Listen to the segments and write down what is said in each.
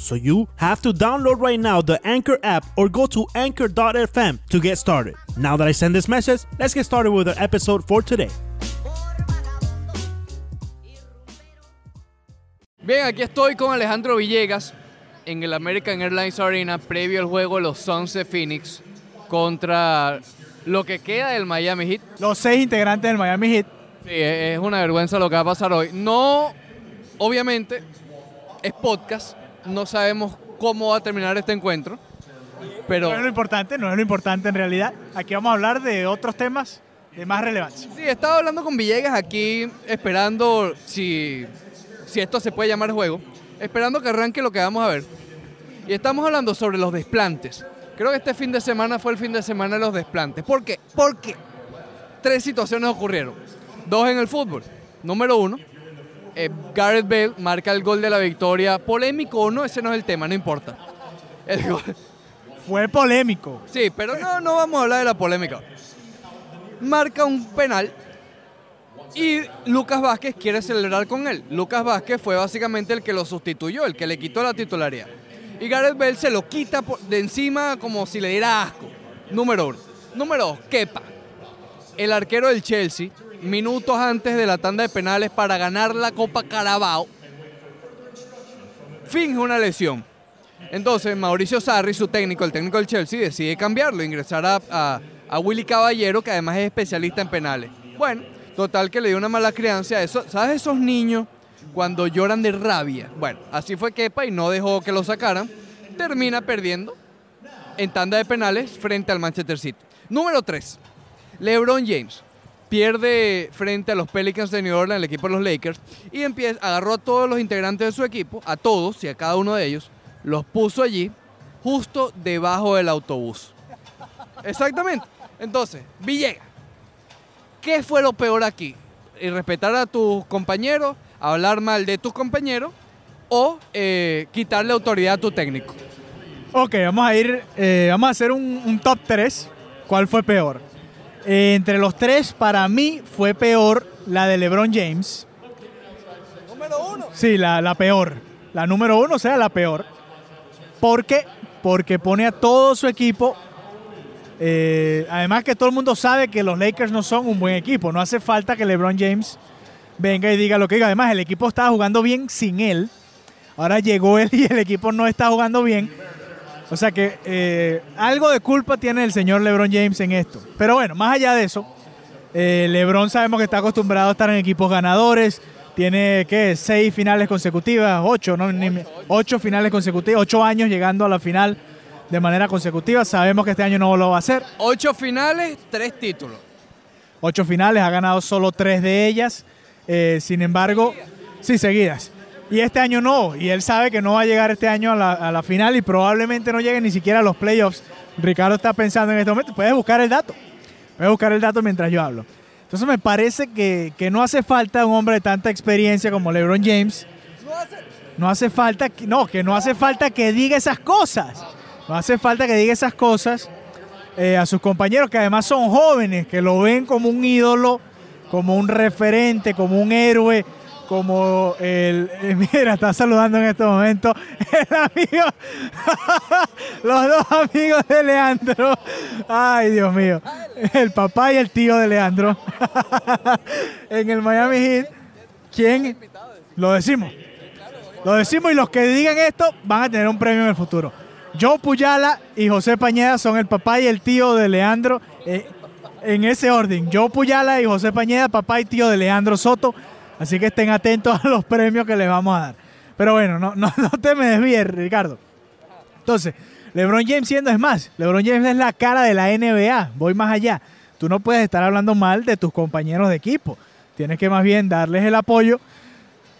So you have to download right now the Anchor app or go to anchor.fm to get started. Now that I send this message, let's get started with our episode for today. Bien, aquí estoy con Alejandro Villegas en el American Airlines Arena previo al juego de los Suns de Phoenix contra lo que queda del Miami Heat. Los seis integrantes del Miami Heat. Sí, es una vergüenza lo que va a pasar hoy. No, obviamente, es podcast, no sabemos cómo va a terminar este encuentro, pero No es lo importante, no es lo importante en realidad. Aquí vamos a hablar de otros temas de más relevancia. sí, estaba hablando con Villegas aquí esperando si, si esto se puede llamar juego, esperando que arranque lo que vamos a ver. Y estamos hablando sobre los desplantes. Creo que este fin de semana fue el fin de semana de los desplantes. ¿Por qué? Porque tres situaciones ocurrieron. Dos en el fútbol. Número uno, eh, Gareth Bale marca el gol de la victoria. Polémico o no, ese no es el tema, no importa. El gol- Fue polémico. Sí, pero no, no vamos a hablar de la polémica. Marca un penal y Lucas Vázquez quiere celebrar con él. Lucas Vázquez fue básicamente el que lo sustituyó, el que le quitó la titularidad. Y Gareth Bale se lo quita de encima como si le diera asco. Número uno. Número dos, Kepa. El arquero del Chelsea, minutos antes de la tanda de penales para ganar la Copa Carabao, finge una lesión. Entonces Mauricio Sarri, su técnico, el técnico del Chelsea, decide cambiarlo, ingresar a, a- Willy Caballero, que además es especialista en penales. Bueno, total que le dio una mala crianza eso. ¿Sabes esos niños cuando lloran de rabia? Bueno, así fue Kepa y no dejó que lo sacaran. Termina perdiendo en tanda de penales frente al Manchester City. Número 3. LeBron James pierde frente a los Pelicans de New Orleans, el equipo de los Lakers, y empieza, agarró a todos los integrantes de su equipo, a todos y a cada uno de ellos, los puso allí, justo debajo del autobús. Exactamente. Entonces, Villegas, ¿qué fue lo peor aquí? ¿Y respetar a tus compañeros, hablar mal de tus compañeros o eh, quitarle autoridad a tu técnico? Ok, vamos a ir, eh, vamos a hacer un, un top 3. ¿Cuál fue peor? Eh, entre los tres, para mí fue peor la de LeBron James. Número uno. Sí, la, la peor. La número uno, o sea, la peor. ¿Por qué? Porque pone a todo su equipo. eh, además que todo el mundo sabe que los Lakers no son un buen equipo. No hace falta que LeBron James venga y diga lo que diga. Además, el equipo estaba jugando bien sin él. Ahora llegó él y el equipo no está jugando bien. O sea que eh, algo de culpa tiene el señor LeBron James en esto. Pero bueno, más allá de eso, eh, LeBron sabemos que está acostumbrado a estar en equipos ganadores. Tiene, ¿qué? Seis finales consecutivas, ocho, ¿no? Ocho finales consecutivas, ocho años llegando a la final de manera consecutiva. Sabemos que este año no lo va a hacer. Ocho finales, tres títulos. Ocho finales, ha ganado solo tres de ellas. Eh, sin embargo, sí, seguidas. Y este año no. Y él sabe que no va a llegar este año a la, a la final y probablemente no llegue ni siquiera a los playoffs. Ricardo está pensando en este momento. Puedes buscar el dato. Puedes buscar el dato mientras yo hablo. Entonces me parece que, que no hace falta un hombre de tanta experiencia como LeBron James. No hace falta, que- no, que no hace falta que diga esas cosas. No hace falta que diga esas cosas eh, a sus compañeros que además son jóvenes, que lo ven como un ídolo, como un referente, como un héroe, como el... eh, mira, está saludando en este momento el amigo, los dos amigos de Leandro. Ay, Dios mío. El papá y el tío de Leandro. en el Miami Heat. ¿Quién? Lo decimos. Lo decimos y los que digan esto van a tener un premio en el futuro. Joe Puyala y José Pañeda son el papá y el tío de Leandro. eh, en ese orden. Joe Puyala y José Pañeda, papá y tío de Leandro Soto. Así que estén atentos a los premios que les vamos a dar. Pero bueno, no, te me desvíes, Ricardo. Entonces, LeBron James siendo es más, LeBron James es la cara de la NBA. Voy más allá. Tú no puedes estar hablando mal de tus compañeros de equipo. Tienes que más bien darles el apoyo.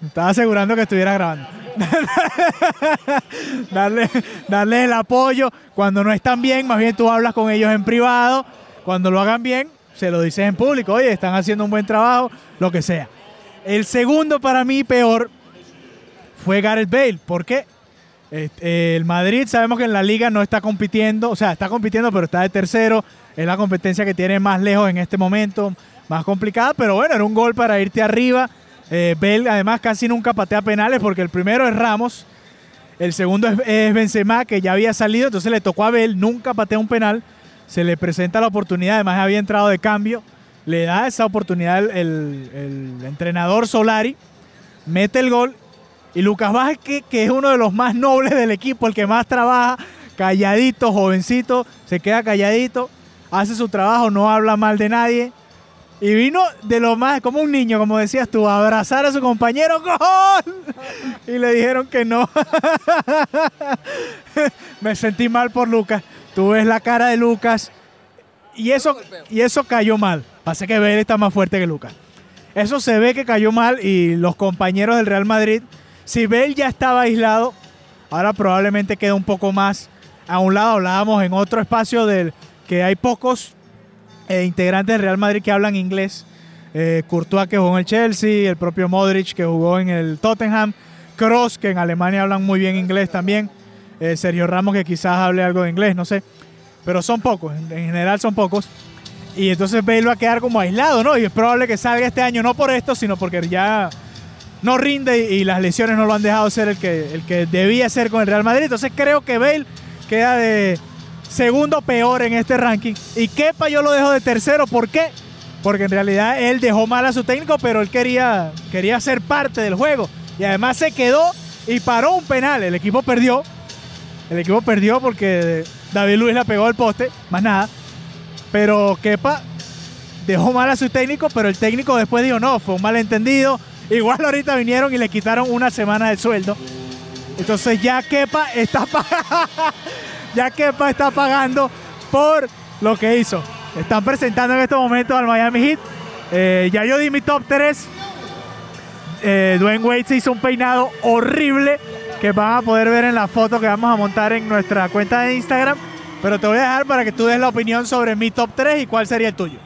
Estaba asegurando que estuviera grabando. darle, darle el apoyo. Cuando no están bien, más bien tú hablas con ellos en privado. Cuando lo hagan bien, se lo dices en público. Oye, están haciendo un buen trabajo, lo que sea. El segundo para mí peor fue Gareth Bale. ¿Por qué? Este, el Madrid sabemos que en la liga no está compitiendo, o sea, está compitiendo, pero está de tercero. Es la competencia que tiene más lejos en este momento, más complicada, pero bueno, era un gol para irte arriba. Eh, Bale además casi nunca patea penales porque el primero es Ramos, el segundo es, Benzema que ya había salido, entonces le tocó a Bale, nunca patea un penal, se le presenta la oportunidad, además había entrado de cambio, le da esa oportunidad el, entrenador Solari, mete el gol y Lucas Vázquez, que, que, es uno de los más nobles del equipo, el que más trabaja, calladito, jovencito, se queda calladito, hace su trabajo, no habla mal de nadie. Y vino de lo más, como un niño, como decías tú, a abrazar a su compañero, ¡Gol! Y le dijeron que no. Me sentí mal por Lucas. Tú ves la cara de Lucas. Y eso, y eso cayó mal. Pasa que Bale está más fuerte que Lucas. Eso se ve que cayó mal y los compañeros del Real Madrid si Bell ya estaba aislado, ahora probablemente queda un poco más a un lado. Hablábamos en otro espacio del que hay pocos eh, integrantes del Real Madrid que hablan inglés. Eh, Courtois que jugó en el Chelsea, el propio Modric que jugó en el Tottenham, Cross que en Alemania hablan muy bien inglés también, eh, Sergio Ramos que quizás hable algo de inglés, no sé, pero son pocos, en general son pocos. Y entonces Bale va a quedar como aislado, ¿no? Y es probable que salga este año, no por esto, sino porque ya no rinde y las lesiones no lo han dejado ser el que, el que debía ser con el Real Madrid. Entonces creo que Bale queda de segundo peor en este ranking. Y Kepa yo lo dejo de tercero. ¿Por qué? Porque en realidad él dejó mal a su técnico, pero él quería, quería ser parte del juego. Y además se quedó y paró un penal. El equipo perdió. El equipo perdió porque David Luis la pegó al poste, más nada. Pero Kepa dejó mal a su técnico, pero el técnico después dijo, no, fue un malentendido Igual ahorita vinieron y le quitaron una semana de sueldo. Entonces ya Kepa está ya Kepa está pagando por lo que hizo. Están presentando en estos momentos al Miami Heat. Eh, ya yo di mi top 3. Eh, Dwayne Wade se hizo un peinado horrible que van a poder ver en la foto que vamos a montar en nuestra cuenta de Instagram. Pero te voy a dejar para que tú des la opinión sobre mi top 3 y cuál sería el tuyo.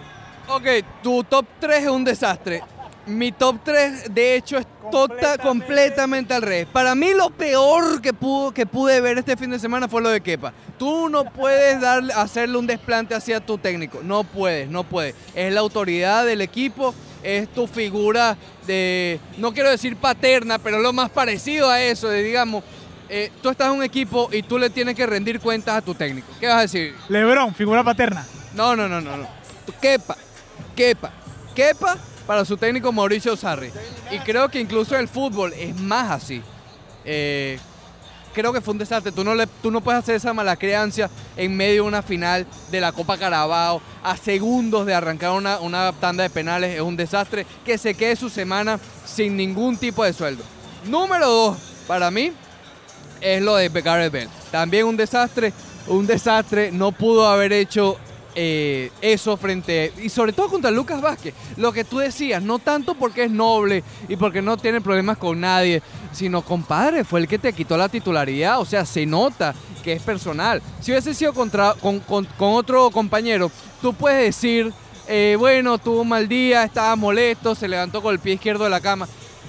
Ok, tu top 3 es un desastre. Mi top 3, de hecho, es tota, completamente, al revés. Para mí, lo peor que, pudo, que pude ver este fin de semana fue lo de Kepa. Tú no puedes darle, hacerle un desplante hacia tu técnico. No puedes, no puedes. Es la autoridad del equipo, es tu figura de, no quiero decir paterna, pero lo más parecido a eso, de digamos, eh, tú estás en un equipo y tú le tienes que rendir cuentas a tu técnico. ¿Qué vas a decir? Lebron, figura paterna. No, no, no, no. no. Kepa, Kepa, Kepa para su técnico Mauricio Sarri. Y creo que incluso el fútbol es más así. Eh, creo que fue un desastre. Tú no, tú no puedes hacer esa mala crianza en medio de una final de la Copa Carabao, a segundos de arrancar una, una tanda de penales. Es un desastre que se quede su semana sin ningún tipo de sueldo. Número dos, para mí, es lo de Gareth Bell. También un desastre, un desastre. No pudo haber hecho eh, eso frente, y sobre todo contra Lucas Vázquez, lo que tú decías, no tanto porque es noble y porque no tiene problemas con nadie, sino compadre, fue el que te quitó la titularidad, o sea, se nota que es personal. Si hubiese sido contra, con, otro compañero, tú puedes decir, eh, bueno, tuvo un mal día, estaba molesto, se levantó con el pie izquierdo de la cama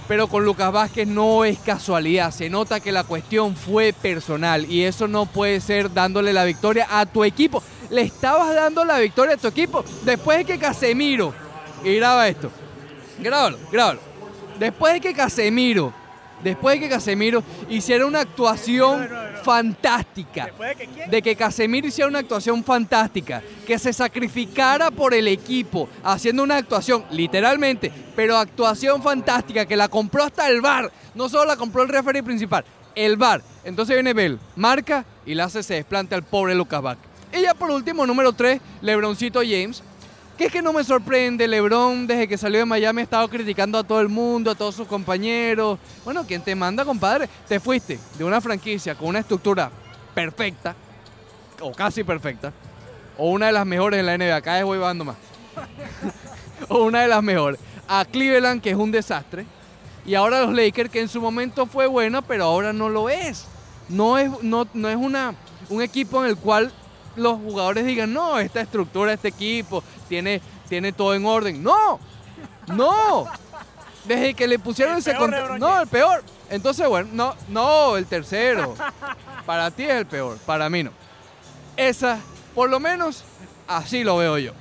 pero con Lucas Vázquez no es casualidad. Se nota que la cuestión fue personal y eso no puede ser dándole la victoria a tu equipo. Le estabas dando la victoria a tu equipo después de que Casemiro, y graba esto, grábalo, grábalo. Después de que Casemiro después de que Casemiro hiciera una actuación fantástica, de que Casemiro hiciera una actuación fantástica, que se sacrificara por el equipo, haciendo una actuación, literalmente, pero actuación fantástica, que la compró hasta el bar, no solo la compró el referee principal, el bar. Entonces viene Bell, marca y la hace se desplante al pobre Lucas Bach. Y ya por último, número 3, Lebroncito James, que es que no me sorprende, LeBron desde que salió de Miami ha estado criticando a todo el mundo, a todos sus compañeros. Bueno, ¿quién te manda, compadre? Te fuiste de una franquicia con una estructura perfecta, o casi perfecta, o una de las mejores en la NBA, vez voy bajando más, o una de las mejores, a Cleveland, que es un desastre, Y ahora los Lakers, que en su momento fue bueno, pero ahora no lo es. No es, no, no es una, un equipo en el cual los jugadores digan, no, esta estructura, este equipo, tiene, tiene todo en orden. No, no. Desde que le pusieron El ese contrato. No, el peor. Entonces, bueno, no, no, el tercero. Para ti es el peor, para mí no. Esa, por lo menos, así lo veo yo.